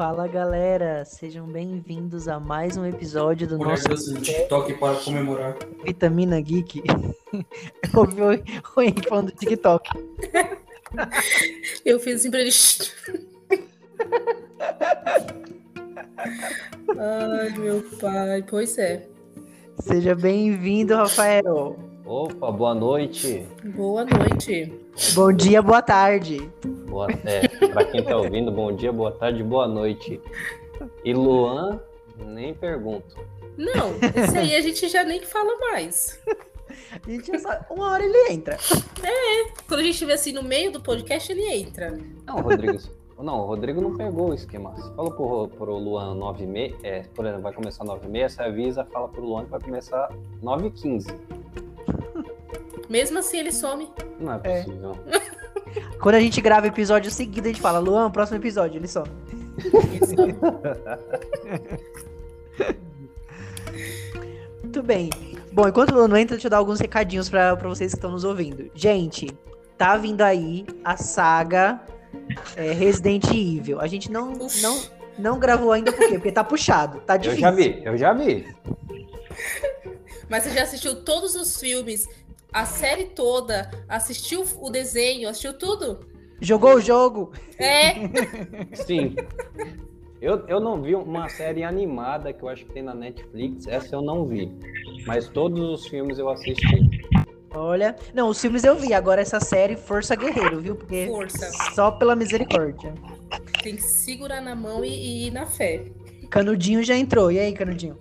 Fala galera, sejam bem-vindos a mais um episódio do Mulher nosso dança no TikTok para comemorar. Vitamina Geek. Eu ouvi o o Henrique falando do TikTok. Eu fiz assim pra ele. Ai, meu pai. Pois é. Seja bem-vindo, Rafael. Opa, boa noite. Boa noite. Bom dia, boa tarde. Boa, é, para quem tá ouvindo, bom dia, boa tarde, boa noite. E Luan, nem pergunto. Não, esse aí a gente já nem fala mais. A gente sabe, uma hora ele entra. Quando a gente estiver assim no meio do podcast, ele entra. Não, Rodrigo. Não, o Rodrigo não pegou o esquema. Você falou pro, pro Luan 9 e meia, é, por exemplo, vai começar 9 e meia, você avisa, fala pro Luan que vai começar 9 e 15. Mesmo assim, ele some. Não é É. Quando a gente grava episódio seguido, a gente fala, Luan, próximo episódio, ele só. Muito bem. Bom, enquanto o Luan não entra, deixa eu dar alguns recadinhos pra, pra vocês que estão nos ouvindo. Gente, tá vindo aí a saga é, Resident Evil. A gente não, não, não gravou ainda por quê? Porque tá puxado, tá Eu difícil. já vi, eu já vi. Mas você já assistiu todos os filmes, a série toda, assistiu o desenho, assistiu tudo? Jogou o jogo? É, Sim. Eu, eu não vi uma série animada que eu acho que tem na Netflix, essa eu não vi. Mas todos os filmes eu assisti. Olha. Não, os filmes eu vi. Agora essa série, Força Guerreiro, viu? Porque Força. só pela misericórdia. tem que segurar na mão e, e ir na fé. Canudinho já entrou. E aí, Canudinho?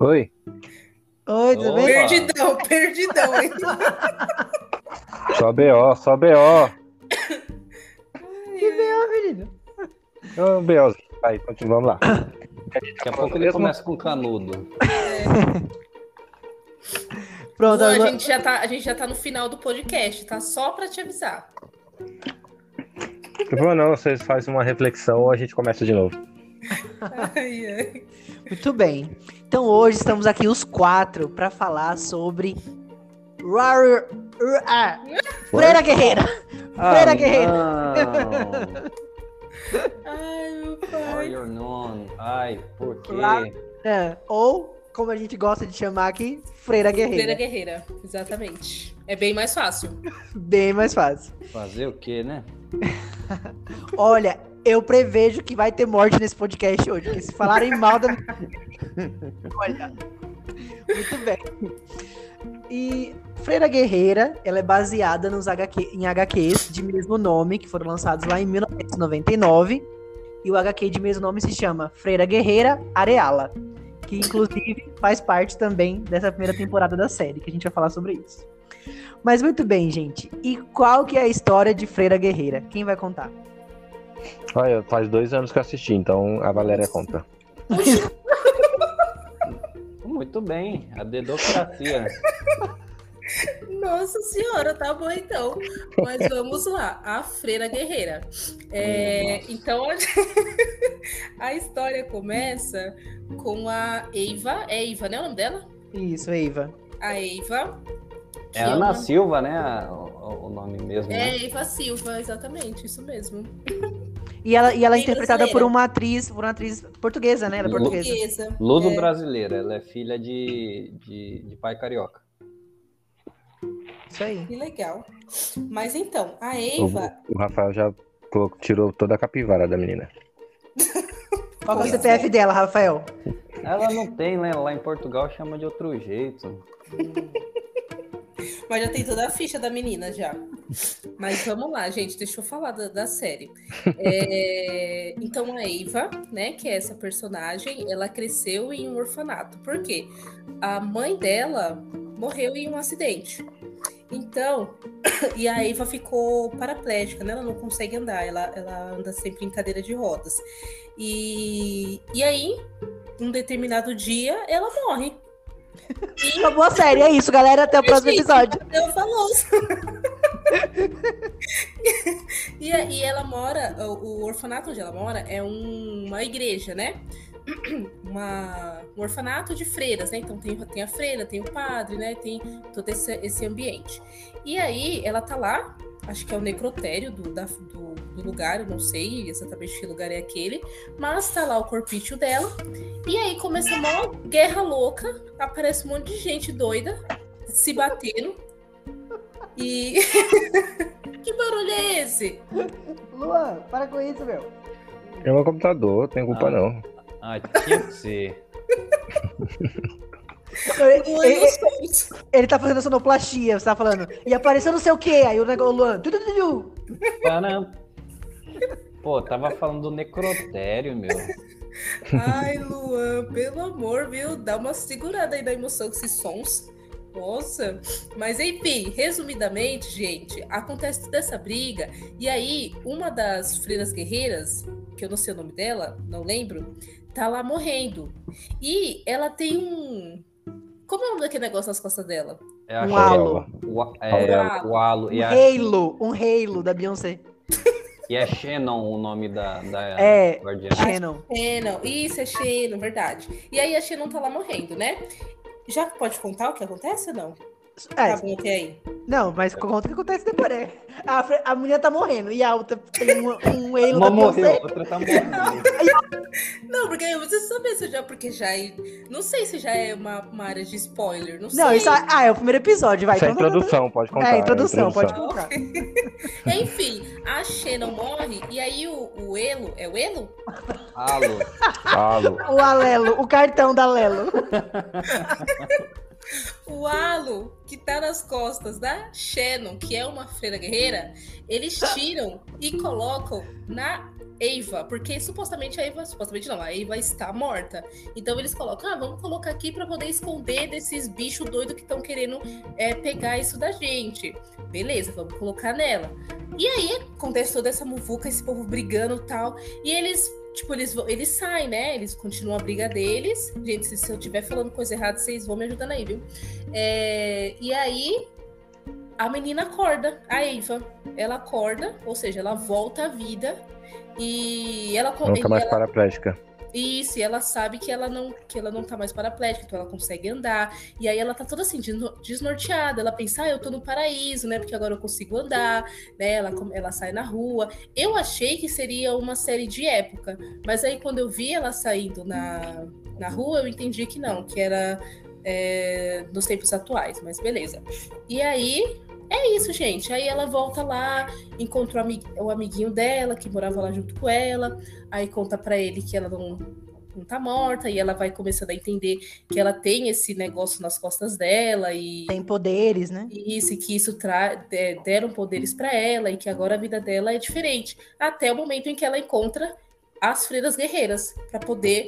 Oi, Oi, tudo bem? Perdidão, perdidão, hein? só BO, só BO. Que veio, menino? É um BO. Vai, continua, vamos lá. Daqui a pouco ele começa com canudo. Pronto, Luan, a, agora... gente já tá, a gente já tá no final do podcast, tá? Só pra te avisar. Não não, vocês fazem uma reflexão a gente começa de novo. Ai, ai. Muito bem. Então hoje estamos aqui os quatro para falar sobre Rar- ah, Freira Guerreira. Freira Guerreira. Ai, meu pai. Warrior Non. Ai, por quê? É, ou como a gente gosta de chamar aqui, Freira Guerreira. Freira Guerreira, exatamente. É bem mais fácil. Bem mais fácil. Fazer o quê, né? Olha, eu prevejo que vai ter morte nesse podcast hoje, porque se falarem mal da Olha. Muito bem. E Freira Guerreira, ela é baseada nos HQ, em HQs de mesmo nome, que foram lançados lá em 1999. E o HQ de mesmo nome se chama Freira Guerreira Areala, que inclusive faz parte também dessa primeira temporada da série, que a gente vai falar sobre isso. Mas muito bem, gente. E qual que é a história de Freira Guerreira? Quem vai contar? Olha, faz dois anos que eu assisti, então a Valéria conta. Muito bem, a dedocracia. Nossa senhora, tá bom então. Mas vamos lá, a Freira Guerreira. É, Nossa. então a... a história começa com a Eiva. É Eiva, né o nome dela? Isso, Eiva. A Eiva. É Ana uma- Silva, né? O, o nome mesmo. É né? Eiva Silva, exatamente, isso mesmo. E ela, e ela é interpretada por uma atriz, por uma atriz portuguesa, né? Ela é portuguesa. Portuguesa. Luso É. brasileira, ela é filha de, de, de pai carioca. Isso aí. Que legal. Mas então, a O, Eiva. o Rafael já tirou toda a capivara da menina. Qual que é o CPF dela, Rafael? Ela não tem, né? Lá em Portugal chama de outro jeito. Mas já tem toda a ficha da menina já. Mas vamos lá, gente, deixa eu falar da, da série. É, então a Eva, né, que é essa personagem, ela cresceu em um orfanato. Por quê? A mãe dela morreu em um acidente. Então, e a Eva ficou paraplégica, né? Ela não consegue andar, ela, ela anda sempre em cadeira de rodas. E, e aí, um determinado dia, ela morre. Acabou a série, é isso, galera. Até o próximo episódio. Eu falou. e, a- e ela mora, o, o orfanato onde ela mora é um- uma igreja, né? Uma, um orfanato de freiras, né? Então tem, tem a freira, tem o padre, né? Tem todo esse, esse ambiente. E aí ela tá lá acho que é o necrotério do, da- do, do lugar, eu não sei exatamente que lugar é aquele, mas tá lá o corpício dela. E aí começa uma guerra louca, aparece um monte de gente doida se batendo. E. que barulho é esse? Luan, para com isso, meu. É meu computador, tem culpa Ah. não. Ah, tinha que ser. Ele, ele- ele tá fazendo sonoplastia, você tá falando. E apareceu não sei o quê, aí o negócio, Luan. Param. Pô, tava falando do necrotério, meu. Ai, Luan, pelo amor, viu? Dá uma segurada aí da emoção com esses sons. Nossa, mas enfim, resumidamente, gente, acontece toda essa briga, e aí uma das freiras guerreiras, que eu não sei o nome dela, não lembro, tá lá morrendo. E ela tem um. Como é o nome daquele negócio nas costas dela? É a Um halo. É, o halo. Um E, a, Halo, um Halo da Beyoncé. e é Shannon o nome da, da É. guardiã. Shannon. Shannon, isso é Shannon, verdade. E aí a Shannon tá lá morrendo, né? Já pode contar o que acontece ou não? É, Tá bom até aí. não, mas conta o que acontece depois, né? A, a mulher tá morrendo e a outra tem um, um Halo Uma da morreu, outra tá morrendo. Não, porque eu preciso saber se já, porque já é, não sei se já é uma, uma área de spoiler, não, Não, sei. isso é, ah, é o primeiro episódio, vai. Isso é então tá- introdução, pode contar. É, introdução, pode introdução. contar. Enfim, a Shannon morre e aí o, o Elo, é o Elo? Halo. Falo. O Alelo, o cartão da Lelo. O halo que tá nas costas da Shannon, que é uma freira guerreira, eles tiram e colocam na Eva, porque supostamente a Eva, supostamente não, a Eva está morta. Então eles colocam, ah, vamos colocar aqui para poder esconder desses bichos doidos que estão querendo é, pegar isso da gente. Beleza, vamos colocar nela. E aí acontece toda essa muvuca, esse povo brigando e tal. E eles, tipo, eles, vão- eles saem, né? Eles continuam a briga deles. Gente, se, se eu estiver falando coisa errada, vocês vão me ajudando aí, viu? É, e aí a menina acorda, a Eva. Ela acorda, ou seja, ela volta à vida. E ela, e mais ela- paraplégica. Isso, e ela sabe que ela não que ela não tá mais paraplégica, então ela consegue andar. E aí ela tá toda assim, desno- desnorteada. Ela pensa, ah, eu tô no paraíso, né? Porque agora eu consigo andar, né? Ela, ela sai na rua. Eu achei que seria uma série de época, mas aí quando eu vi ela saindo na, na rua, eu entendi que não, que era é, nos tempos atuais, mas beleza. E aí. É isso, gente. Aí ela volta lá, encontra o, ami- o amiguinho dela, que morava lá junto com ela. Aí conta pra ele que ela não, não tá morta, e ela vai começando a entender que ela tem esse negócio nas costas dela e Tem poderes, né? isso, e que isso tra de- deram poderes pra ela e que agora a vida dela é diferente. Até o momento em que ela encontra as freiras guerreiras pra poder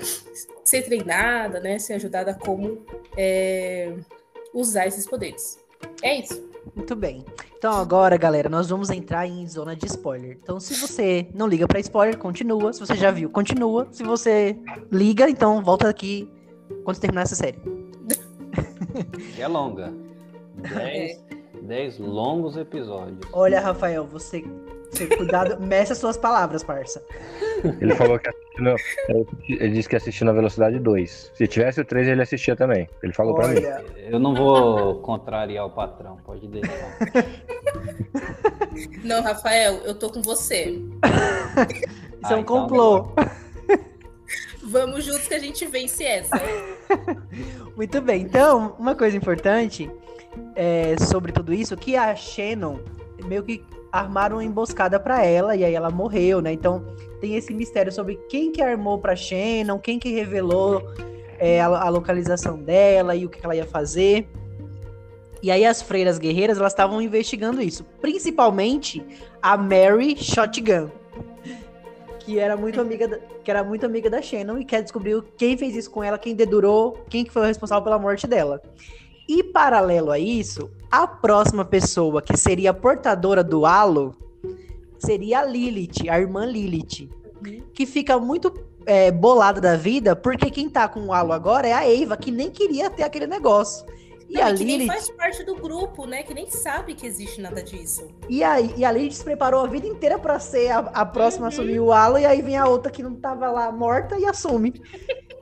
ser treinada, né? Ser ajudada a como é, usar esses poderes. É isso. Muito bem. Então agora, galera, nós vamos entrar em zona de spoiler. Então, se você não liga pra spoiler, continua. Se você já viu, continua. Se você liga, então volta aqui quando terminar essa série. Que é longa. Dez, dez longos episódios. Olha, Rafael, você cuidado, meça as suas palavras, parça. Ele falou que assistindo, ele disse que assistiu na velocidade 2. Se tivesse o 3, ele assistia também. Ele falou pra mim. Olha, Eu não vou contrariar o patrão, pode deixar. Não, Rafael, eu tô com você. isso Ah, é um então complô. Vamos juntos que a gente vence essa. Muito bem. Então, uma coisa importante é, sobre tudo isso, que a Shannon meio que armaram uma emboscada pra ela e aí ela morreu, né? Então, tem esse mistério sobre quem que armou pra Shannon, quem que revelou é, a, a localização dela e o que que ela ia fazer. E aí as freiras guerreiras, elas estavam investigando isso, principalmente a Mary Shotgun, que era muito amiga da, que era muito amiga da Shannon e quer descobrir quem fez isso com ela, quem dedurou, quem que foi o responsável pela morte dela. E paralelo a isso, a próxima pessoa que seria a portadora do halo seria a Lilith, a irmã Lilith, que fica muito é, bolada da vida porque quem tá com o halo agora é a Eva, que nem queria ter aquele negócio. E Não, a e que nem Lilith, faz parte do grupo, né? Que nem sabe que existe nada disso. e a, e a Lilith se preparou a vida inteira pra ser a, a próxima a Uhum. assumir o halo e aí vem a outra que não tava lá morta e assume.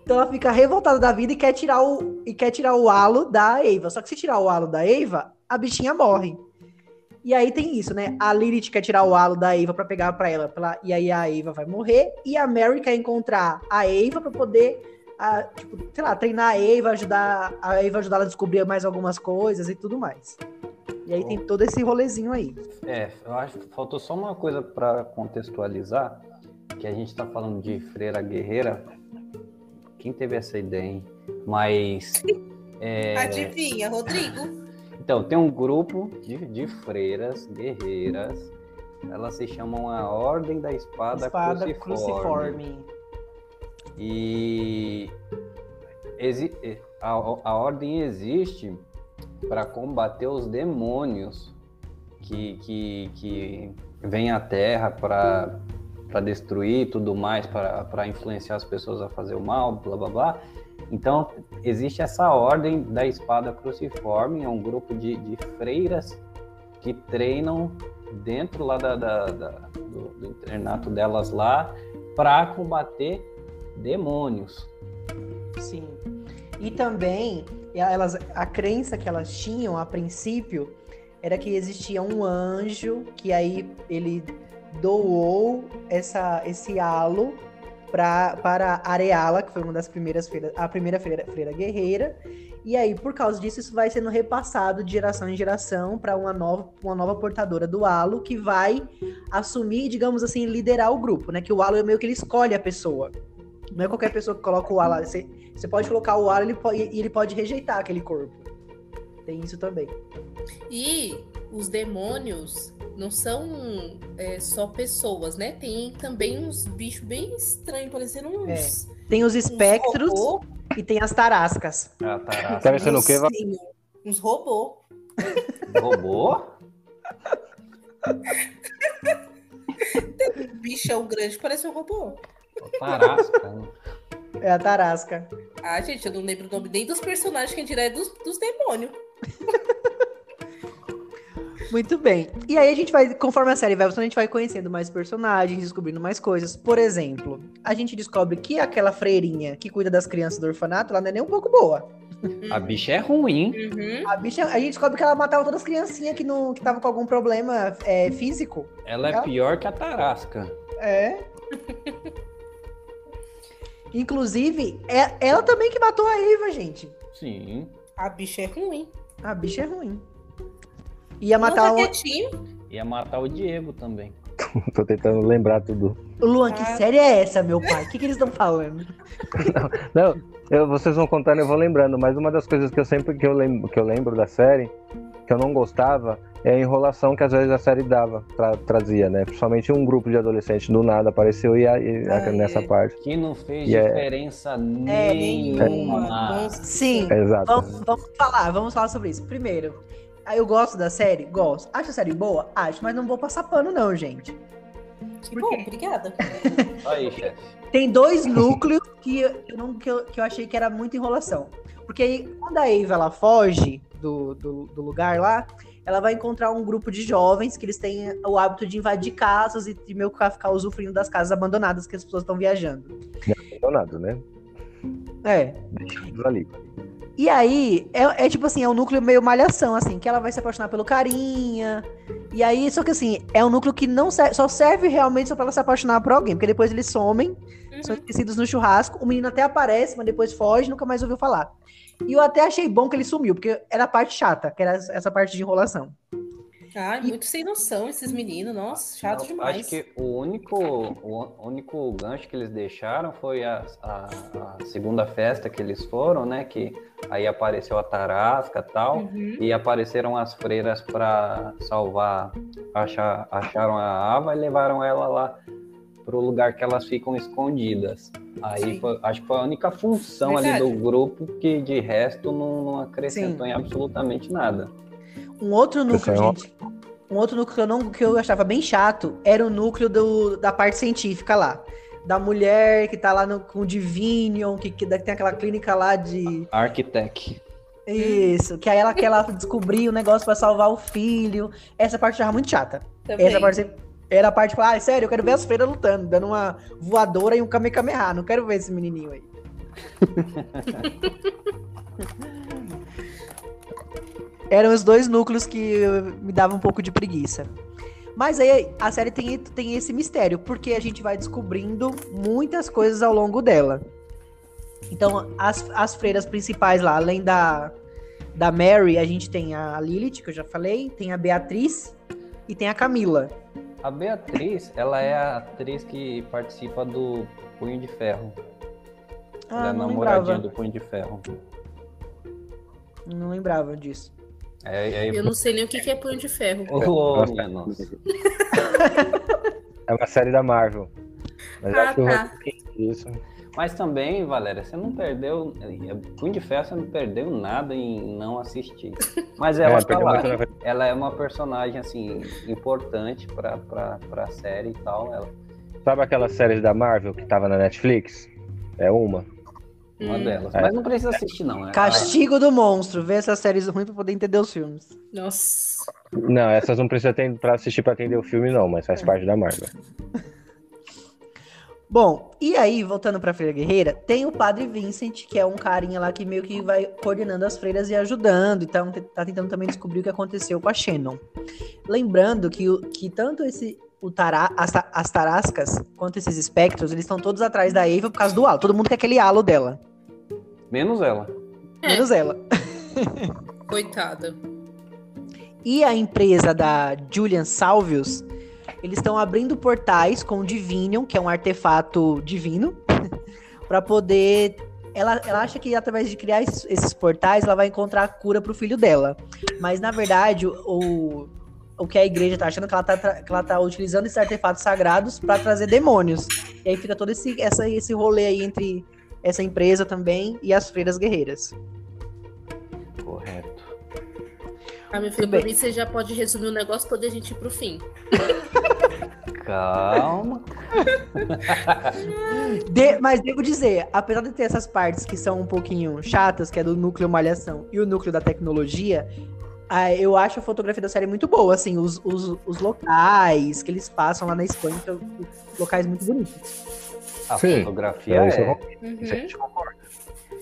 Então ela fica revoltada da vida e quer tirar o e quer tirar o halo da Eva. Só que se tirar o halo da Eva, a bichinha morre. E aí tem isso, né? A Lilith quer tirar o halo da Eva pra pegar pra ela, pra- e aí a Eva vai morrer. E a Mary quer encontrar a Eva pra poder, ah, tipo, sei lá, treinar a Eva, ajudar a Eva ajudar ela a descobrir mais algumas coisas e tudo mais. E aí tem todo esse rolezinho aí. É, eu acho que faltou só uma coisa para contextualizar, que a gente tá falando de freira guerreira. Quem teve essa ideia, hein? Mas. é, Adivinha, Rodrigo? então, tem um grupo de, de freiras guerreiras. Elas se chamam a Ordem da Espada, Espada Cruciforme. cruciforme. E exi- a, a ordem existe para combater os demônios que, que, que vêm à Terra para destruir e tudo mais, para influenciar as pessoas a fazer o mal, blá blá blá. Então, existe essa ordem da espada cruciforme, é um grupo de, de freiras que treinam dentro lá da, da- da- do, do internato delas lá para combater demônios. Sim. E também, elas, a crença que elas tinham a princípio era que existia um anjo que aí ele doou essa, esse halo pra, para Areala, que foi uma das primeiras freiras, a primeira freira, freira guerreira. E aí, por causa disso, isso vai sendo repassado de geração em geração para uma nova, uma nova portadora do halo que vai assumir, digamos assim, liderar o grupo, né? Que o halo é meio que ele escolhe a pessoa. Não é qualquer pessoa que coloca o halo. Você, você pode colocar o halo ele e ele pode rejeitar aquele corpo. Tem isso também. E os demônios não são é, só pessoas, né? Tem também uns bichos bem estranhos, parecendo uns. Tem os espectros robô. e tem as tarascas. A tarasca Tá pensando o quê? Val? Sim, Uns robô. robô? Bichão grande, parece um robô. Tarasca. né? É a tarasca. Ah, gente, eu não lembro o nome nem dos personagens, quem dirá é dos, dos demônios. Muito bem. E aí a gente vai, conforme a série vai avançando, a gente vai conhecendo mais personagens, descobrindo mais coisas. Por exemplo, a gente descobre que aquela freirinha que cuida das crianças do orfanato, ela não é nem um pouco boa. A bicha é ruim. Uhum. A bicha, a gente descobre que ela matava todas as criancinhas que não que estavam com algum problema é, físico. Ela é Ela- pior que a tarasca. É. Inclusive, é ela também que matou a Eva, gente. Sim. A bicha é ruim. A bicha é ruim. Ia Não matar o. Ia matar o Diego também. Tô tentando lembrar tudo. Luan. Que Ah. série é essa, meu pai? O que, que eles estão falando? Não, eu- vocês vão contando, eu vou lembrando, mas uma das coisas que eu sempre que eu lembro, que eu lembro da série, que eu não gostava, é a enrolação que às vezes a série dava, tra- trazia, né? Principalmente um grupo de adolescentes do nada apareceu e, a- e Ah, nessa é. parte. Que não fez E é- diferença É, nenhuma. Nossa, Sim. Exato. Vamos, vamos falar, vamos falar sobre isso. Primeiro, eu gosto da série? Gosto. Acho a série boa? Acho, mas não vou passar pano, não, gente. Que bom, obrigada. Aí, chefe. Tem dois núcleos que eu, não- que, eu, que eu achei que era muita enrolação. Porque aí, quando a Eva ela foge do, do, do lugar lá, ela vai encontrar um grupo de jovens que eles têm o hábito de invadir casas e de meio que ficar usufruindo das casas abandonadas que as pessoas estão viajando. Abandonado, né? É. Deixados ali. E aí, é, é tipo assim, é um núcleo meio malhação, assim, que ela vai se apaixonar pelo carinha. E aí, só que assim, é um núcleo que não serve, só serve realmente só pra ela se apaixonar por alguém, porque depois eles somem, são esquecidos no churrasco. O menino até aparece, mas depois foge, nunca mais ouviu falar. E eu até achei bom que ele sumiu, porque era a parte chata, que era essa parte de enrolação. Ai, muito sem noção esses meninos, nossa, chato Eu demais. Acho que o único, o único gancho que eles deixaram foi a, a- a segunda festa que eles foram, né? Que aí apareceu a Tarasca e tal. Uhum. E apareceram as freiras para salvar, achar, acharam a Ava e levaram ela lá pro lugar que elas ficam escondidas. Aí foi- acho que foi a única função ali Verdade. do grupo que de resto não, não acrescentou Sim. em absolutamente nada. Um outro núcleo, Pessoal. gente. Um outro núcleo que eu, não, que eu achava bem chato era o núcleo do, da parte científica lá. Da mulher que tá lá no, com o Divinion, que, que tem aquela clínica lá de. Architect. Isso, que aí ela quer lá descobrir o negócio pra salvar o filho. Essa parte eu achava muito chata. Também. Essa parte era a parte de falar, ah, sério, eu quero ver as freiras lutando, dando uma voadora e um Kamehameha. Não quero ver esse menininho aí. Eram os dois núcleos que me davam um pouco de preguiça. Mas aí a série tem, tem esse mistério, porque a gente vai descobrindo muitas coisas ao longo dela. Então, as, as freiras principais lá, além da, da Mary, a gente tem a Lilith, que eu já falei, tem a Beatriz e tem a Camila. A Beatriz, ela é a atriz que participa do Punho de Ferro. ela é Ah, a não namoradinha lembrava. do Punho de Ferro. Não lembrava disso. É, é... Eu não sei nem o que que é punho de ferro. Ô, minha nossa. É uma série da Marvel. Mas Ah, acho que o tá. isso. Mas também, Valéria, você não perdeu. Punho de Ferro, você não perdeu nada em não assistir. Mas ela É, tá lá. Ela é uma personagem, assim, importante pra, pra, pra série e tal. Ela, Sabe aquelas séries da Marvel que tava na Netflix? É uma. Uma Hum, delas. É. Mas não precisa assistir, não. É, Castigo do Monstro. Ver essas séries ruins pra poder entender os filmes. Nossa. Não, essas não precisa ter pra assistir pra entender o filme, não, mas faz parte da Marvel. Bom, e aí, voltando pra Freira Guerreira, tem o Padre Vincent, que é um carinha lá que meio que vai coordenando as freiras e ajudando. Então, te- tá tentando também descobrir o que aconteceu com a Shannon. Lembrando que, o- que tanto esse. O tará, as, as tarascas quanto esses espectros, eles estão todos atrás da Eva por causa do halo. Todo mundo quer aquele halo dela. Menos ela. É. Menos ela. Coitada. E a empresa da Julian Salvius, eles estão abrindo portais com o Divinium, que é um artefato divino, para poder. Ela, ela acha que através de criar esses, esses portais ela vai encontrar a cura pro filho dela. Mas na verdade, o, o que a igreja tá achando é que ela tá, que ela tá utilizando esses artefatos sagrados para trazer demônios. E aí fica todo esse, essa, esse rolê aí entre essa empresa também e as freiras guerreiras. Correto. Ah, meu filho, por mim você já pode resumir o negócio pra poder a gente ir pro fim. Calma. De- mas devo dizer, apesar de ter essas partes que são um pouquinho chatas, que é do núcleo malhação e o núcleo da tecnologia, ah, eu acho a fotografia da série muito boa, assim, os, os, os locais que eles passam lá na Espanha, são locais muito bonitos. A Sim. fotografia É, isso é. Isso a gente concorda.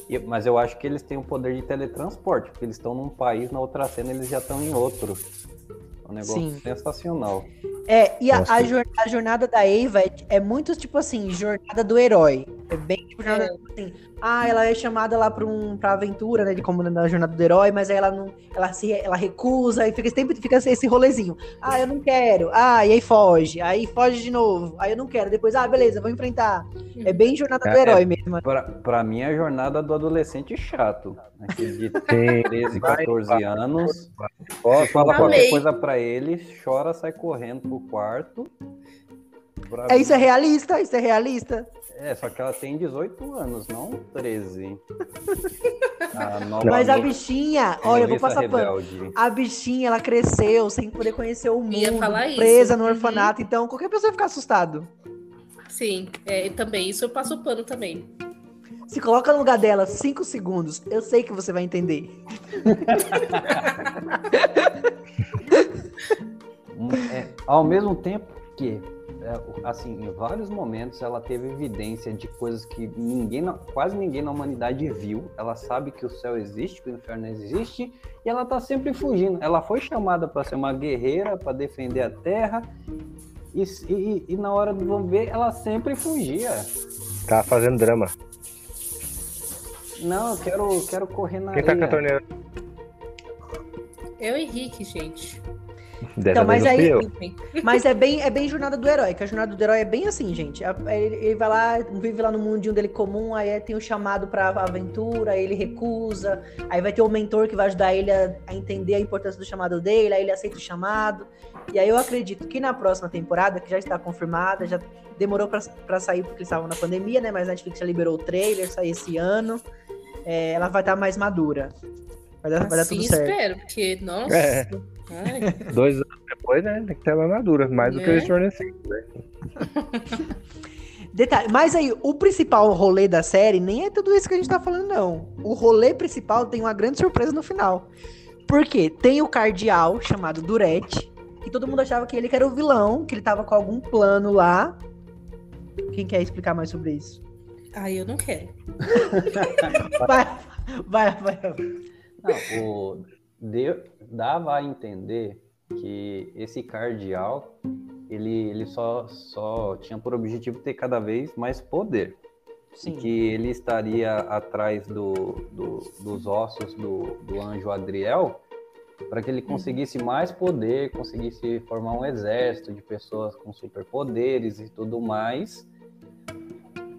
E- Mas eu acho que eles têm o poder de teletransporte, porque eles estão num país, na outra cena eles já estão em outro. É um negócio Sim. sensacional. É, e a, a jor- a jornada da Eva é, é muito, tipo assim, jornada do herói. É bem tipo jornada, tipo assim, ah, ela é chamada lá pra, um, pra aventura, né, de como na jornada do herói, mas aí ela não, ela se, ela recusa, e fica sempre fica esse rolezinho. Ah, eu não quero. Ah, e aí foge. Aí foge de novo. Aí eu não quero. Depois, ah, beleza, vou enfrentar. É bem jornada do É, herói mesmo. Pra, pra mim, é a jornada do adolescente chato. Aquele de Sim. 13, Vai, 14 vai. anos. Fala qualquer coisa pra ele, chora, sai correndo pro quarto. Pra- É, isso é realista, isso é realista. É, só que ela tem 18 anos, não 13. A Mas a bichinha, olha, eu vou passar pano. A bichinha, ela cresceu sem poder conhecer o mundo, Ia falar isso. presa no Uhum. orfanato. Então, qualquer pessoa fica assustado. Sim, é, e também. Isso eu passo pano também. Se coloca no lugar dela cinco segundos, eu sei que você vai entender. É, ao mesmo tempo que, é, assim, em vários momentos ela teve evidência de coisas que ninguém, quase ninguém na humanidade viu. Ela sabe que o céu existe, que o inferno existe, e ela tá sempre fugindo. Ela foi chamada para ser uma guerreira, para defender a terra, e, e- e na hora do vamos ver, ela sempre fugia. Tá fazendo drama. Não, eu quero, quero correr na Quem tá com a areia. torneira? Eu e Henrique, gente. Dessa Então, mas aí-. Enfim. Mas é bem, é bem jornada do herói, que a jornada do herói é bem assim, gente. A- Ele, ele vai lá, vive lá no mundinho dele comum, aí tem o chamado pra aventura, aí ele recusa, aí vai ter o mentor que vai ajudar ele a, a entender a importância do chamado dele, aí ele aceita o chamado. E aí eu acredito que na próxima temporada, que já está confirmada, já demorou pra sair porque eles estavam na pandemia, né? Mas a Netflix já liberou o trailer, sai esse ano. é, ela vai estar mais madura. Vai dar, vai dar Assim tudo certo. espero, porque, nossa. É. Ai, Dois anos depois, né? Tem que ter ela madura. Mais do que É. o Stranger Things, né? Detalhe, mas aí, o principal rolê da série nem é tudo isso que a gente tá falando, não. O rolê principal tem uma grande surpresa no final. Por quê? Tem o cardeal chamado Durete, que todo mundo achava que ele que era o vilão, que ele tava com algum plano lá. Quem quer explicar mais sobre isso? ai, eu não quero. Vai, vai, vai. Não, o- deu, dava a entender que esse cardeal ele, ele só, só tinha por objetivo ter cada vez mais poder. Sim. Que ele estaria atrás do, do- dos ossos do, do anjo Adriel para que ele conseguisse mais poder, conseguisse formar um exército de pessoas com superpoderes e tudo mais.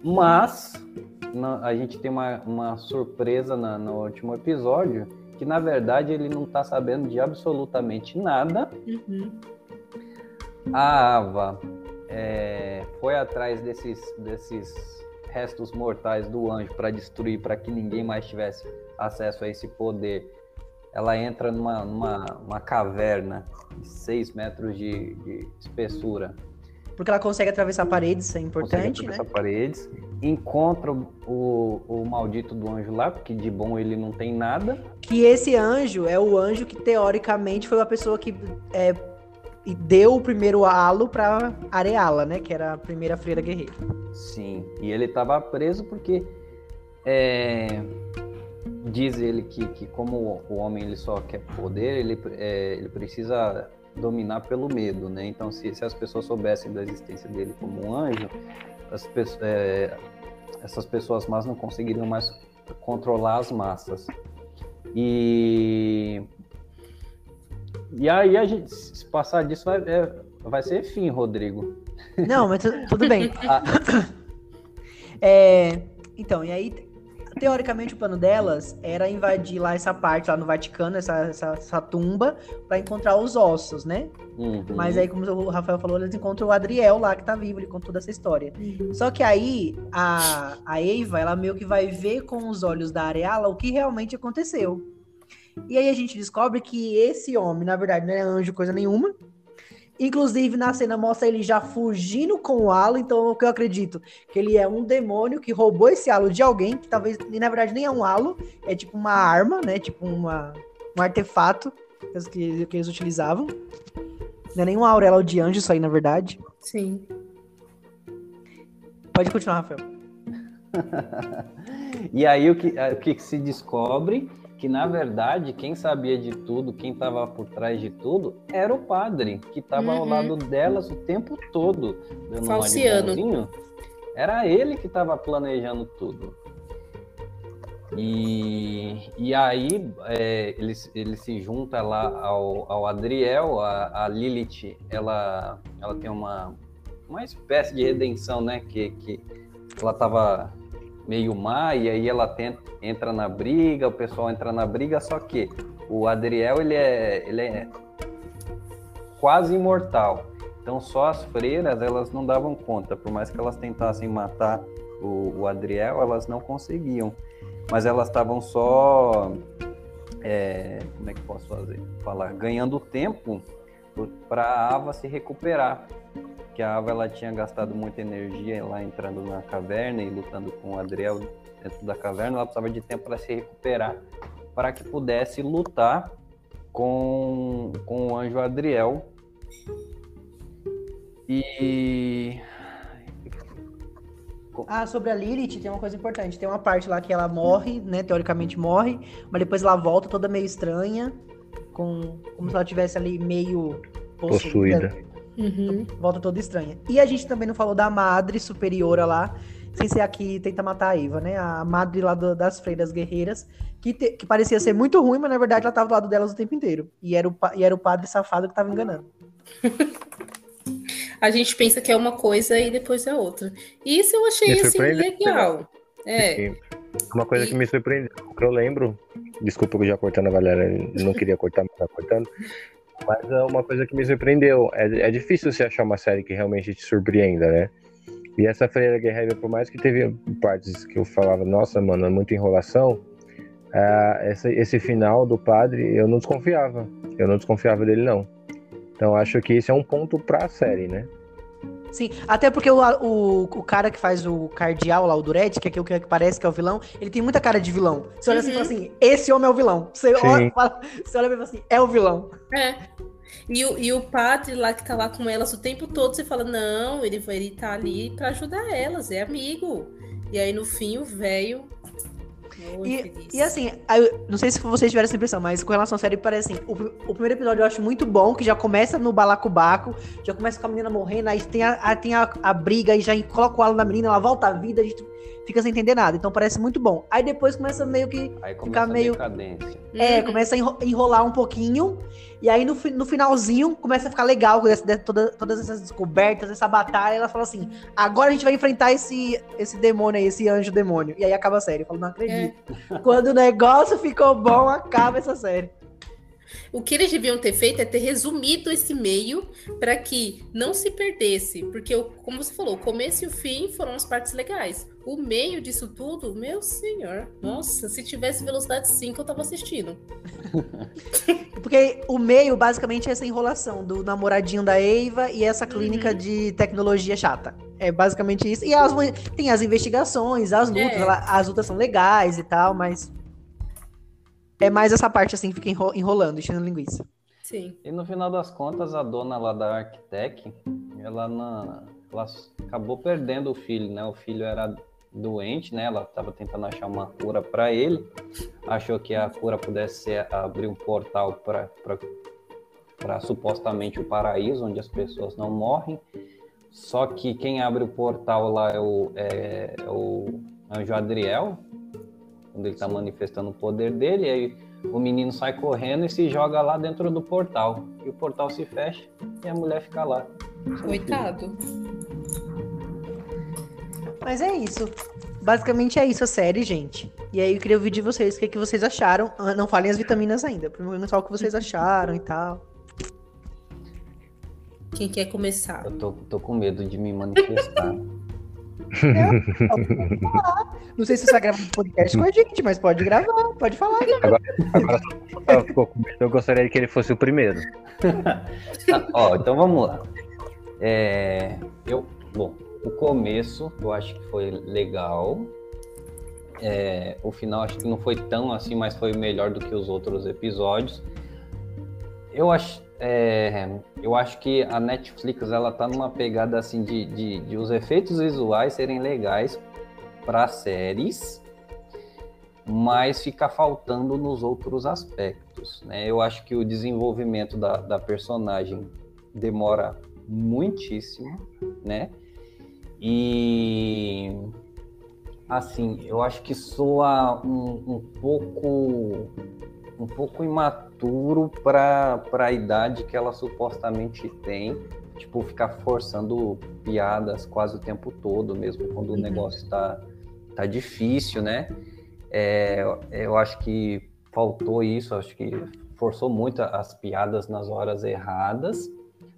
Mas na- a gente tem uma, uma surpresa na- no último episódio que na verdade ele não está sabendo de absolutamente nada Uhum. a Ava é, foi atrás desses, desses restos mortais do anjo para destruir, para que ninguém mais tivesse acesso a esse poder. Ela entra numa, numa uma caverna de 6 metros de, de espessura, Porque ela consegue atravessar paredes, isso é consegue importante, né? atravessar paredes, encontra o, o maldito do anjo lá, porque de bom ele não tem nada. Que esse anjo é o anjo que, teoricamente, foi a pessoa que é, deu o primeiro halo pra Areala, né? Que era a primeira freira guerreira. Sim, e ele estava preso porque é, diz ele que, que como o homem ele só quer poder, ele, é, ele precisa dominar pelo medo, né? Então, se, se as pessoas soubessem da existência dele como um anjo, as pessoas, é, essas pessoas más não conseguiriam mais controlar as massas. E e aí a gente se passar disso vai, é, vai ser fim, Rodrigo. Não, mas tu- tudo bem. Ah, É, então, e aí, teoricamente, o plano delas era invadir lá essa parte, lá no Vaticano, essa, essa, essa tumba, pra encontrar os ossos, né? uhum. Mas aí, como o Rafael falou, eles encontram o Adriel lá, que tá vivo, ele contou toda essa história. Só que aí, a, a Eva, ela meio que vai ver com os olhos da Areala o que realmente aconteceu. E aí a gente descobre que esse homem, na verdade, não é anjo coisa nenhuma. Inclusive, na cena mostra ele já fugindo com o halo, então o que eu acredito? Que ele é um demônio que roubou esse halo de alguém, que talvez, na verdade, nem é um halo, é tipo uma arma, né? Tipo uma, um artefato que, que eles utilizavam. Não é nem uma auréola de anjo isso aí, na verdade. Sim. Pode continuar, Rafael. E aí o que, o que se descobre que na verdade quem sabia de tudo, quem estava por trás de tudo, era o padre que estava ao Uhum. lado delas o tempo todo, dando Falciano. Era ele que estava planejando tudo. E, e aí é, ele, ele se junta lá ao, ao Adriel, a, a Lilith, ela, ela tem uma, uma espécie de redenção, né? Que, que ela estava meio má e aí ela tenta, entra na briga, o pessoal entra na briga, só que o Adriel ele é, ele é quase imortal. Então só as freiras elas não davam conta, por mais que elas tentassem matar o, o Adriel, elas não conseguiam. Mas elas estavam só, é, como é que posso fazer? Falar, ganhando tempo para a Ava se recuperar que a Ava ela tinha gastado muita energia lá entrando na caverna e lutando com o Adriel dentro da caverna, ela precisava de tempo para se recuperar para que pudesse lutar com, com o anjo Adriel. E Ah, sobre a Lilith, tem uma coisa importante. Tem uma parte lá que ela morre, né? Teoricamente morre, mas depois ela volta toda meio estranha, com como se ela tivesse ali meio possuída. Possuída. Uhum. Volta toda estranha. E a gente também não falou da madre superiora lá, sem ser a que tenta matar a Eva, né? A madre lá do- das freiras guerreiras, que, te- que parecia ser muito ruim, mas na verdade ela tava do lado delas o tempo inteiro. E era o, e era o padre safado que tava enganando. A gente pensa que é uma coisa e depois é outra. E isso eu achei assim legal. É. Uma coisa E- que me surpreendeu, que eu lembro, desculpa já cortando a eu não queria cortar, mas tá cortando. Mas é uma coisa que me surpreendeu. É, é difícil você achar uma série que realmente te surpreenda, né? E essa Freira Guerreira, por mais que teve partes que eu falava, nossa, mano, é muita enrolação, essa- esse final do padre, eu não desconfiava. Eu não desconfiava dele, não. Então acho que esse é um ponto pra série, né? Sim, até porque o, o, o cara que faz o cardeal lá, o Duretti, que é aquele que parece que é o vilão, ele tem muita cara de vilão. Você olha assim e Uhum. fala assim, esse homem é o vilão. Você Sim. olha, fala, você olha e fala assim, é o vilão. É. E o, e o padre lá que tá lá com elas o tempo todo, você fala, não, ele, ele tá ali pra ajudar elas, é amigo. E aí no fim o velho E, feliz. e assim, eu não sei se vocês tiveram essa impressão, mas com relação à série, parece assim, o, o primeiro episódio eu acho muito bom, que já começa no balacobaco, já começa com a menina morrendo, aí tem a, a- tem a, a briga, e já coloca o halo na menina, ela volta à vida, a gente fica sem entender nada, então parece muito bom. Aí depois começa meio que Aí Fica começa meio- decadência. É, Uhum. começa a enro- enrolar um pouquinho. E aí no, no finalzinho começa a ficar legal com de- toda- todas essas descobertas, essa batalha. Ela fala assim: agora a gente vai enfrentar esse, esse demônio aí, esse anjo demônio. E aí acaba a série. Eu falo, não acredito. Quando o negócio ficou bom, acaba essa série. O que eles deviam ter feito é ter resumido esse meio para que não se perdesse. Porque, como você falou, o começo e o fim foram as partes legais. O meio disso tudo, meu senhor. Nossa, se tivesse velocidade 5, eu tava assistindo. Porque o meio, basicamente, é essa enrolação do namoradinho da Eva e essa clínica Uhum. de tecnologia chata. É basicamente isso. E as, tem as investigações, as lutas. É. as lutas são legais e tal, mas. É mais essa parte assim que fica enro- enrolando, enchendo linguiça. Sim. E no final das contas, a dona lá da Arctec, ela, na, ela acabou perdendo o filho, né? O filho era doente, né? Ela estava tentando achar uma cura para ele. Achou que a cura pudesse ser abrir um portal para supostamente o paraíso, onde as pessoas não morrem. Só que quem abre o portal lá é o, é, é o anjo Adriel, quando ele está manifestando o poder dele. E aí o menino sai correndo e se joga lá dentro do portal. E o portal se fecha e a mulher fica lá. Coitado. Mas é isso. Basicamente é isso a série, gente. E aí eu queria ouvir de vocês o que, que vocês acharam. Ah, Não falem as vitaminas ainda. Primeiro só o que vocês acharam e tal. Quem quer começar? Eu tô, tô com medo de me manifestar. Não sei se você vai gravar um podcast com a gente, mas pode gravar, pode falar. Agora, ficou com medo, eu gostaria que ele fosse o primeiro. Tá, ó, então vamos lá. É, eu, bom, o começo eu acho que foi legal. É, o final acho que não foi tão assim, mas foi melhor do que os outros episódios. Eu acho, é, eu acho que a Netflix ela tá numa pegada assim de, de, de os efeitos visuais serem legais para séries, mas fica faltando nos outros aspectos. Né? Eu acho que o desenvolvimento da, da personagem demora muitíssimo, né? E assim, eu acho que soa um, um pouco um pouco imaturo para a idade que ela supostamente tem, tipo ficar forçando piadas quase o tempo todo, mesmo quando o Uhum. negócio tá tá difícil, né? É, eu acho que faltou isso, acho que forçou muito as piadas nas horas erradas.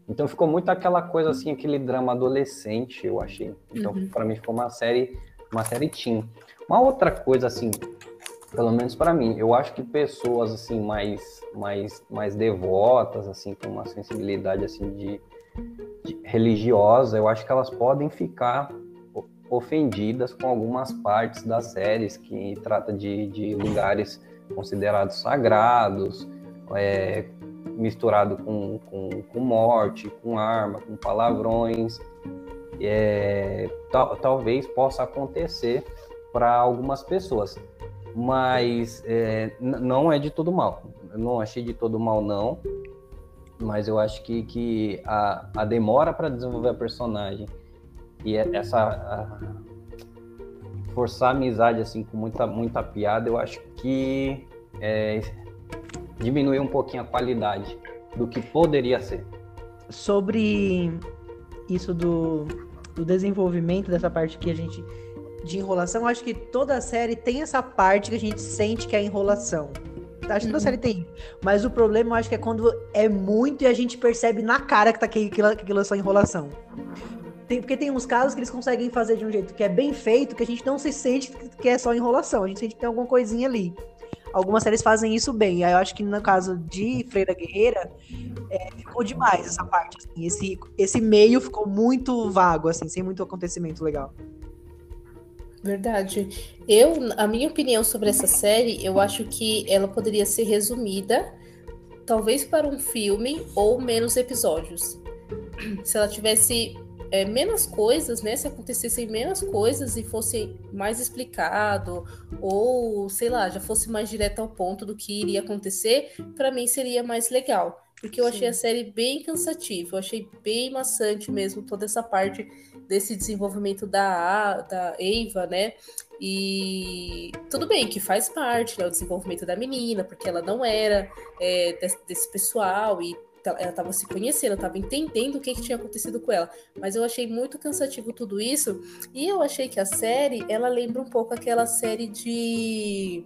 Então ficou muito aquela coisa assim, aquele drama adolescente, eu achei. Então Uhum. para mim ficou uma série, uma série teen. Uma outra coisa assim, pelo menos para mim, eu acho que pessoas assim mais mais mais devotas assim, com uma sensibilidade assim de, de religiosa, eu acho que elas podem ficar ofendidas com algumas partes das séries que trata de, de lugares considerados sagrados, é, misturado com, com, com morte, com arma, com palavrões. É, tal- talvez possa acontecer para algumas pessoas, mas é, não é de todo mal. Eu não achei de todo mal, não. Mas eu acho que, que a, a demora para desenvolver a personagem e é- essa forçar a amizade assim com muita muita piada, eu acho que é, diminuiu um pouquinho a qualidade do que poderia ser. Sobre isso do, do desenvolvimento dessa parte que a gente. De enrolação, acho que toda série tem essa parte que a gente sente que é enrolação. Acho que toda Uhum. série tem. Mas o problema, eu acho que é quando é muito e a gente percebe na cara que tá que aquilo, que aquilo é só enrolação. Tem, porque tem uns casos que eles conseguem fazer de um jeito que é bem feito, que a gente não se sente que é só enrolação. A gente sente que tem alguma coisinha ali. Algumas séries fazem isso bem. Aí eu acho que no caso de Freira Guerreira, é, ficou demais essa parte. assim. Esse, esse meio ficou muito vago, assim, sem muito acontecimento legal. Verdade. Eu, a minha opinião sobre essa série, eu acho que ela poderia ser resumida, talvez para um filme ou menos episódios. Se ela tivesse é, menos coisas, né? Se acontecessem menos coisas e fosse mais explicado, ou sei lá, já fosse mais direto ao ponto do que iria acontecer, para mim seria mais legal. Porque eu Sim. achei a série bem cansativa, eu achei bem maçante mesmo toda essa parte desse desenvolvimento da, da Eva, né? E tudo bem que faz parte, né? O desenvolvimento da menina, porque ela não era é, desse, desse pessoal e ela estava se conhecendo, estava entendendo o que, que tinha acontecido com ela. Mas eu achei muito cansativo tudo isso. E eu achei que a série, ela lembra um pouco aquela série de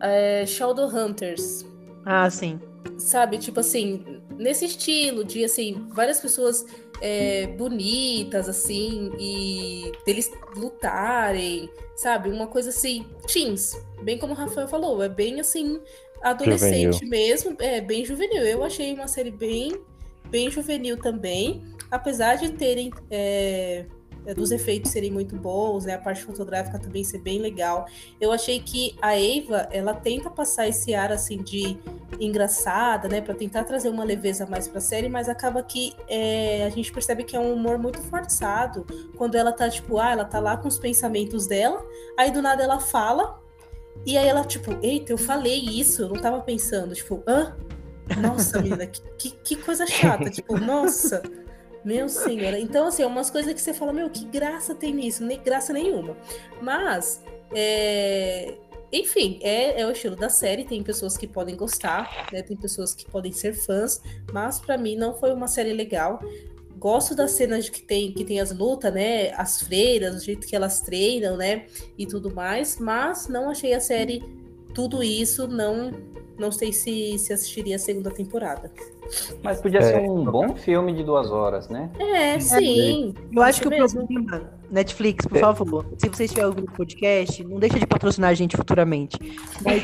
é, Shadowhunters Ah, sim. sabe? Tipo assim, nesse estilo de, assim, várias pessoas é, bonitas, assim, e deles lutarem, sabe? Uma coisa assim, teens, bem como o Rafael falou, é bem, assim, adolescente mesmo, é bem juvenil. Eu achei uma série bem, bem juvenil também, apesar de terem... é, dos efeitos serem muito bons, né? A parte fotográfica também ser bem legal. Eu achei que a Eva, ela tenta passar esse ar assim de engraçada, né, Pra tentar trazer uma leveza mais pra série, mas acaba que é, a gente percebe que é um humor muito forçado quando ela tá tipo, ah, ela tá lá com os pensamentos dela, aí do nada ela fala e aí ela tipo, eita, eu falei isso, eu não tava pensando, tipo, hã? Nossa, menina, que, que coisa chata, tipo, nossa. Meu senhor. Então, assim, é umas coisas que você fala, meu, que graça tem nisso? Nem graça nenhuma. Mas, é, enfim, é, é o estilo da série. Tem pessoas que podem gostar, né? Tem pessoas que podem ser fãs, mas pra mim não foi uma série legal. Gosto das cenas que tem, que tem as lutas, né? As freiras, o jeito que elas treinam, né? E tudo mais, mas não achei a série tudo isso. Não, não sei se, se assistiria a segunda temporada. Mas podia É. ser um bom filme de duas horas, né? É, sim. Eu acho que o problema, Netflix, por favor, se você estiver ouvindo o podcast, não deixa de patrocinar a gente futuramente. Mas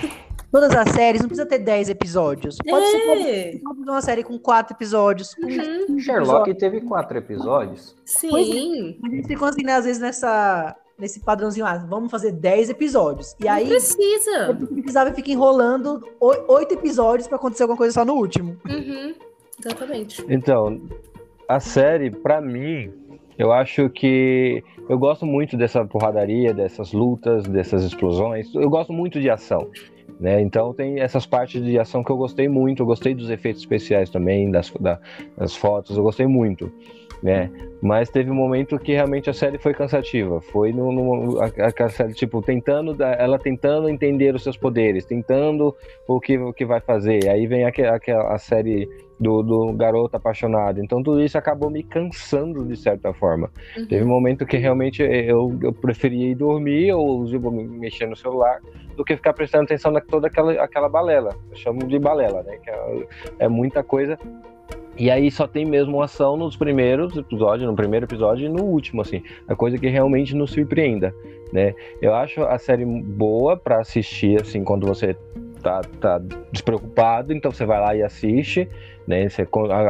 todas as séries não precisa ter 10 episódios. Pode ser É. uma série com 4 episódios. Com Uhum. 15 Sherlock teve quatro episódios. Sim. A gente ficou assim, né, às vezes, nessa, nesse padrãozinho, ah, vamos fazer 10 episódios. E Não aí, precisa. eu precisava e fica enrolando 8 episódios pra acontecer alguma coisa só no último. Uhum. Exatamente. Então, a série, pra mim, eu acho que eu gosto muito dessa porradaria, dessas lutas, dessas explosões. Eu gosto muito de ação. Né? Então tem essas partes de ação que eu gostei muito, eu gostei dos efeitos especiais também, das, da- das fotos, eu gostei muito, né? Mas teve um momento que realmente a série foi cansativa, foi no, no a, a série tipo tentando, ela tentando entender os seus poderes, tentando o que o que vai fazer. Aí vem aquela, aquela a série do, do garoto apaixonado. Então tudo isso acabou me cansando de certa forma. Uhum. Teve um momento que realmente eu, eu preferia ir dormir ou tipo, me- mexer no celular do que ficar prestando atenção na toda aquela, aquela balela. Eu chamo de balela, né? Que é, é muita coisa. E aí só tem mesmo ação nos primeiros episódios, no primeiro episódio e no último, assim. A coisa que realmente nos surpreenda, né? Eu acho a série boa pra assistir, assim, quando você tá, tá despreocupado, então você vai lá e assiste, né? Você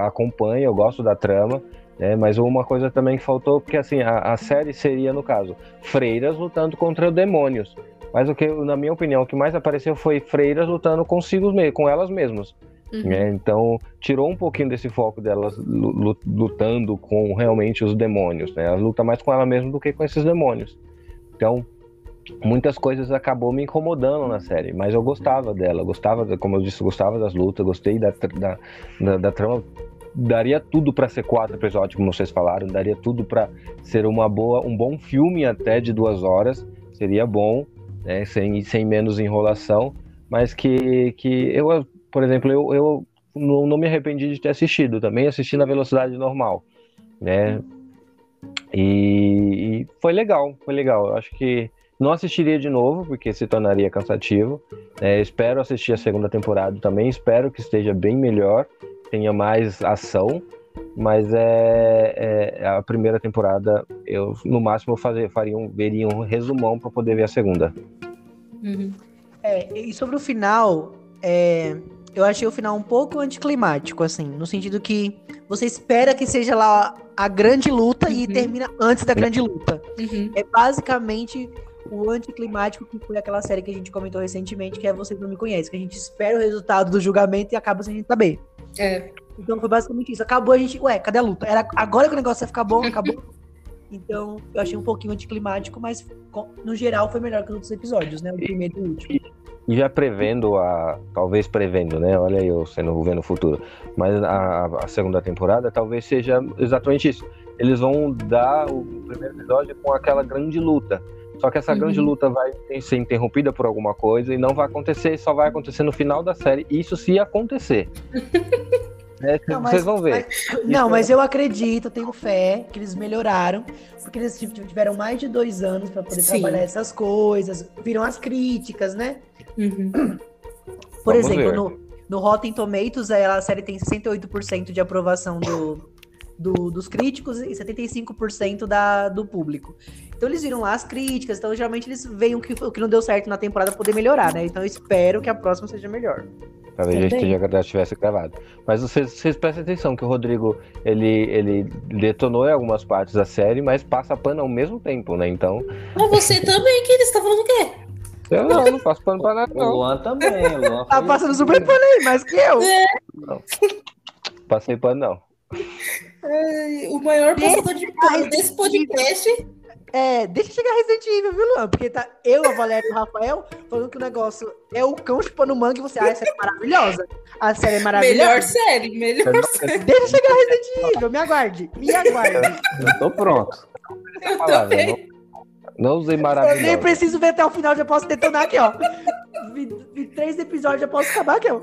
acompanha, eu gosto da trama, né? Mas uma coisa também que faltou, porque assim, a, a série seria, no caso, freiras lutando contra demônios. Mas o que, na minha opinião, o que mais apareceu foi freiras lutando consigo mesmo, com elas mesmas. Uhum. né? Então, tirou um pouquinho desse foco delas lu- lu- lutando com realmente os demônios, né? Ela luta mais com ela mesma do que com esses demônios. Então, muitas coisas acabou me incomodando na série, mas eu gostava dela, gostava, como eu disse, gostava das lutas, gostei da, da, da, da trama. Daria tudo para ser quatro episódios, como vocês falaram, daria tudo para ser uma boa, um bom filme até de duas horas, seria bom, né? Sem, sem menos enrolação, mas que, que eu, por exemplo, eu, eu não, não me arrependi de ter assistido, também assisti na velocidade normal, né? E, e foi legal, foi legal. Eu acho que não assistiria de novo, porque se tornaria cansativo. né? espero assistir a segunda temporada também, espero que esteja bem melhor, tenha mais ação. Mas é, é- a primeira temporada, eu no máximo fazer, faria um, veria um resumão para poder ver a segunda. Uhum. É, e sobre o final, é, eu achei o final um pouco anticlimático, assim, no sentido que você espera que seja lá a grande luta e Uhum. termina antes da grande luta. Uhum. É basicamente o anticlimático que foi aquela série que a gente comentou recentemente, que é Vocês Não Me Conhecem, que a gente espera o resultado do julgamento e acaba sem a gente saber. É. Então foi basicamente isso. Acabou a gente. Ué, cadê a luta? Era agora que o negócio ia ficar bom, acabou. Então, eu achei um pouquinho anticlimático, mas no geral foi melhor que os outros episódios, né? O primeiro e o último. E já prevendo a. Talvez prevendo, né? Olha aí eu sendo vendo o futuro. Mas a, a segunda temporada talvez seja exatamente isso. Eles vão dar o primeiro episódio com aquela grande luta. Só que essa Uhum. grande luta vai ser interrompida por alguma coisa e não vai acontecer, só vai acontecer no final da série. Isso se acontecer. É, Não, mas- vocês vão ver. mas- não, mas eu acredito, tenho fé que eles melhoraram, porque eles tiv- tiveram mais de dois anos pra poder Sim. trabalhar essas coisas, viram as críticas, né? Uhum. Por Vamos exemplo, ver. no, no Rotten Tomatoes, ela- a série tem 68% de aprovação do, do- dos críticos e 75% da, do público. Então eles viram lá as críticas, então geralmente eles veem o que, o que não deu certo na temporada poder melhorar, né? Então eu espero que a próxima seja melhor. Talvez já Também. esteja, já tivesse gravado. Mas vocês, vocês prestem atenção que o Rodrigo ele, ele detonou em algumas partes da série, mas passa pano ao mesmo tempo, né? Então, Mas você também, que você tá falando o quê? eu não, não passo pano pra nada, O não. Luan também, o Luan Tá passando super pano aí, mais que eu. Passei pano, não. O maior passador de pano desse podcast. É, deixa chegar Resident Evil, viu, Luan? Porque tá eu, a Valéria e o Rafael falando que o negócio é o cão chupando manga e você, ah, essa é maravilhosa. A série é maravilhosa. Melhor série, melhor série. Deixa chegar Resident Evil, me aguarde, me aguarde. Eu tô pronto. Eu também. não, não usei Eu nem preciso ver até o final, já posso detonar aqui, ó. Vi, vi três episódios, já posso acabar aqui, ó.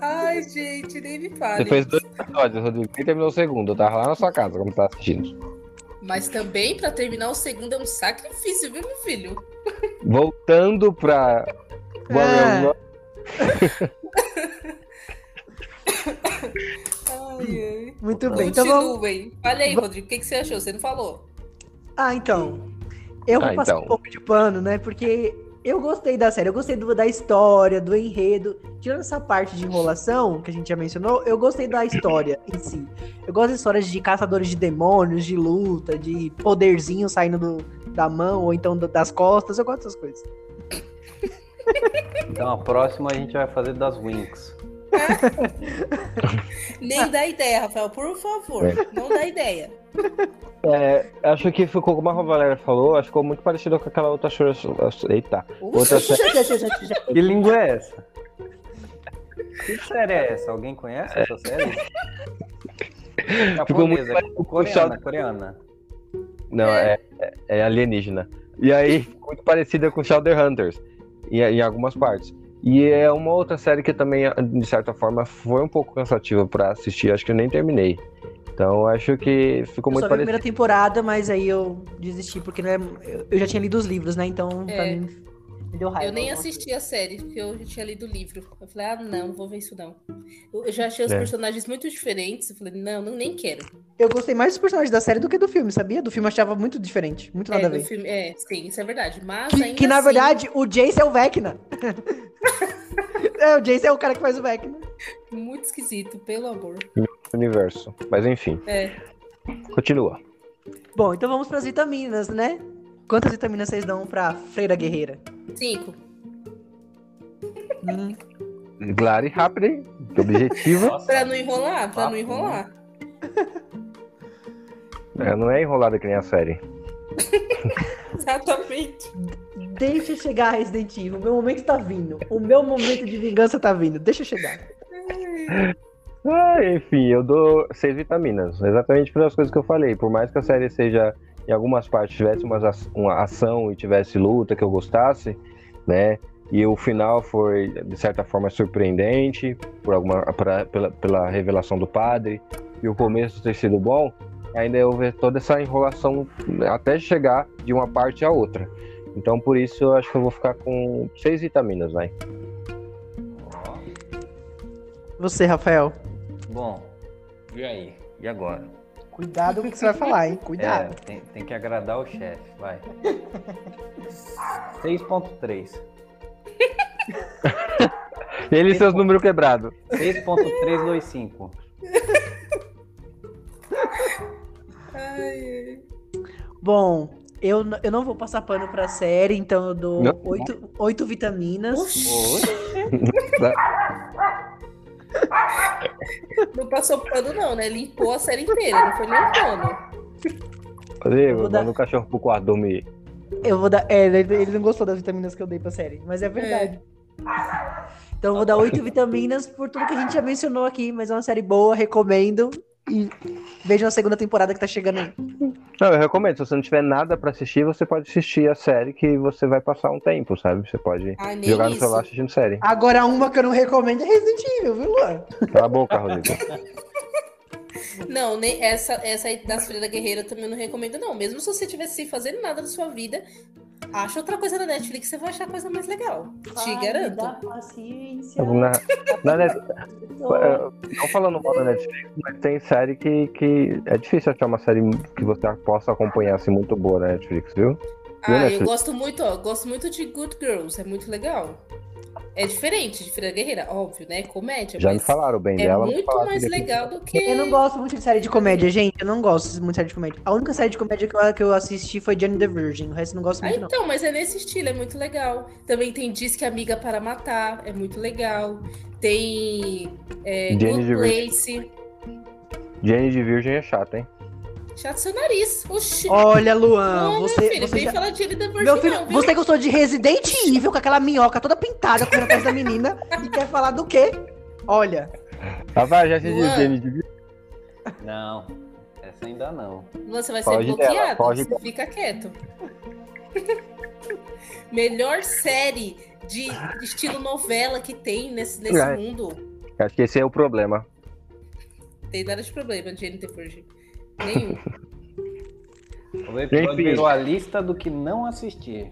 Ai, gente, nem me Você fale. fez dois episódios, Rodrigo. Nem terminou o segundo. Eu tava lá na sua casa, como tá assistindo. Mas também, pra terminar o segundo, é um sacrifício, viu, meu filho? Voltando pra. Ah. Ai, ai. Muito bem, então vamos. Fala aí, Rodrigo, o que, que você achou? Você não falou? Ah, então. Eu vou Ah, passar então. um pouco de pano, né? Porque eu gostei da série, eu gostei do- da história, do enredo. Tirando essa parte de enrolação, que a gente já mencionou, eu gostei da história em si. Eu gosto de histórias de caçadores de demônios, de luta, de poderzinho saindo do- da mão ou então do- das costas. Eu gosto dessas coisas. Então a próxima a gente vai fazer das Winx. Nem dá ideia, Rafael, por favor. É. Não dá ideia. É, acho que ficou, como a Valéria falou, acho que ficou muito parecido com aquela outra chora. Eita. Outra série. Que língua é essa? Que série é essa? Alguém conhece essa série? Ficou muito parecido com o coreana, Shadow- coreana. Não, é, é, é alienígena. E aí, muito parecida com Shadowhunters, em, em algumas partes. E é uma outra série que também, de certa forma, foi um pouco cansativa pra assistir. Acho que eu nem terminei. Então, acho que ficou Eu muito só vi a parecido. primeira temporada, mas aí eu desisti, porque né, eu- já tinha lido os livros, né? Então, pra É. mim, me deu raiva. Eu nem assisti a série, porque eu já tinha lido o livro. Eu falei, ah, não, não vou ver isso não. Eu já achei os É. personagens muito diferentes. Eu falei, não, não nem quero. Eu gostei mais dos personagens da série do que do filme, sabia? Do filme eu achava muito diferente, muito nada É, a ver. filme, é, sim, isso é verdade. Mas Que, ainda que, na assim, verdade o Jace é o Vecna. é, o Jace é o cara que faz o Vecna. Muito esquisito, pelo amor. universo. Mas enfim, É. continua. Bom, então vamos pras vitaminas, né? Quantas vitaminas vocês dão pra Freira Guerreira? Cinco. Hum, Claro e rápido, hein? Que objetivo. Nossa, Pra não enrolar, pra não Papo, enrolar. É, não é enrolada que nem a série. Exatamente. deixa chegar Resident Evil. O meu momento tá vindo. O meu momento de vingança tá vindo. Deixa chegar. Ah, enfim, eu dou seis vitaminas. Exatamente pelas coisas que eu falei. Por mais que a série seja, em algumas partes, tivesse uma, uma ação e tivesse luta que eu gostasse, né? E o final foi, de certa forma, surpreendente por alguma, pra- pela, pela revelação do padre. E o começo ter sido bom, ainda houve toda essa enrolação até chegar de uma parte à outra. Então, por isso, eu acho que eu vou ficar com seis vitaminas, vai. Você, Rafael. Bom, e aí? E agora? Cuidado com o que você vai falar, hein? É, Cuidado. tem, tem que agradar o chefe, vai. 6.3. Ele e seus números quebrados. 6.325. Ai, Bom, eu, eu não vou passar pano pra série, então eu dou oito, oito vitaminas. Oxi. Não passou pano, não, né? Limpou a série inteira, não foi nem um pano. Rodrigo, vou dar- manda o cachorro pro quarto dormir. Eu vou dar. É, ele, não gostou das vitaminas que eu dei pra série, mas é verdade. Então eu vou dar oito vitaminas por tudo que a gente já mencionou aqui, mas é uma série boa, recomendo. E vejam a segunda temporada que tá chegando aí. Não, eu recomendo. Se você não tiver nada pra assistir, você pode assistir a série que você vai passar um tempo, sabe? Você pode Ai, nem jogar no isso. celular assistindo série. Agora, uma que eu não recomendo é Resident Evil, viu, Luan? Cala a boca, Rodrigo. Não, nem essa, essa aí das Freira Guerreira eu também não recomendo, não. Mesmo se você tivesse sem fazer nada na sua vida, acha outra coisa na Netflix, você vai achar coisa mais legal. Te garanto. paciência. Na, na Net- não falando mal da Netflix, mas tem série que, que é difícil achar uma série que você possa acompanhar assim muito boa na Netflix, viu? Ah, eu Netflix? gosto muito, ó. Gosto muito de Good Girls, é muito legal. É diferente de Freira Guerreira, óbvio, né? Comédia, Já me mas falaram bem é dela. não muito mais que- legal do que. Eu não gosto muito de série de comédia, gente. Eu não gosto muito de série de comédia. A única série de comédia que eu, que eu assisti foi Jane the Virgin. O resto eu não gosto Ah, muito, não. então, mas é nesse estilo, é muito legal. Também tem Disque Amiga para Matar, é muito legal. Tem é, Jane Good de Virgin. Place. Jane de Virgem é chata, hein? Chato seu nariz. Oxi. Olha, Luan, não, você. meu filho, você vem já- falar de Virgin Meu filho, não, você gostou de Resident Evil com aquela minhoca toda pintada comendo a casa da menina e quer falar do quê? Olha, vai, já assistiu Luan. De? Não, essa ainda não. Você vai ser Foge bloqueado. foge você fica quieto. Melhor série de estilo novela que tem nesse, nesse É. mundo. Acho que esse é o problema. Tem nada de problema, the Virgin. Nenhum. O episódio virou a lista do que não assistir.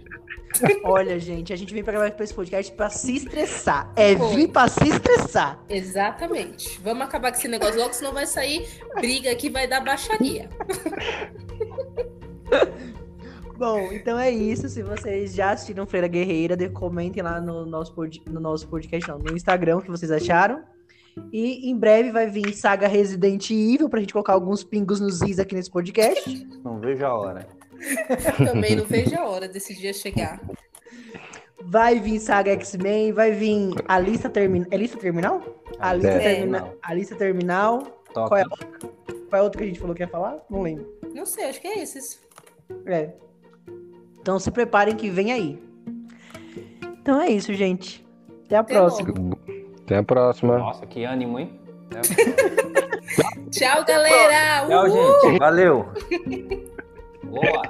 olha, gente, a gente vem pra gravar esse podcast pra se estressar. É Foi. vir pra se estressar. Exatamente. Vamos acabar com esse negócio logo, senão vai sair briga que vai dar baixaria. Bom, então é isso. Se vocês já assistiram Freira Guerreira, comentem lá no nosso, pod- no nosso podcast, não, no Instagram, o que vocês acharam. E em breve vai vir Saga Resident Evil pra gente colocar alguns pingos nos is aqui nesse podcast. Não vejo a hora. Também não vejo a hora desse dia chegar. Vai vir Saga X-Men, vai vir a lista terminal. É lista terminal? A lista, É. termina- a lista terminal. Qual é Qual é outra que a gente falou que ia falar? Não lembro. Não sei, acho que é esses. É. Então se preparem que vem aí. Então é isso, gente. Até a Até próxima. Até a próxima. Nossa, que ânimo, hein? Tchau, galera! Tchau, Uhul! gente. Valeu. Boa.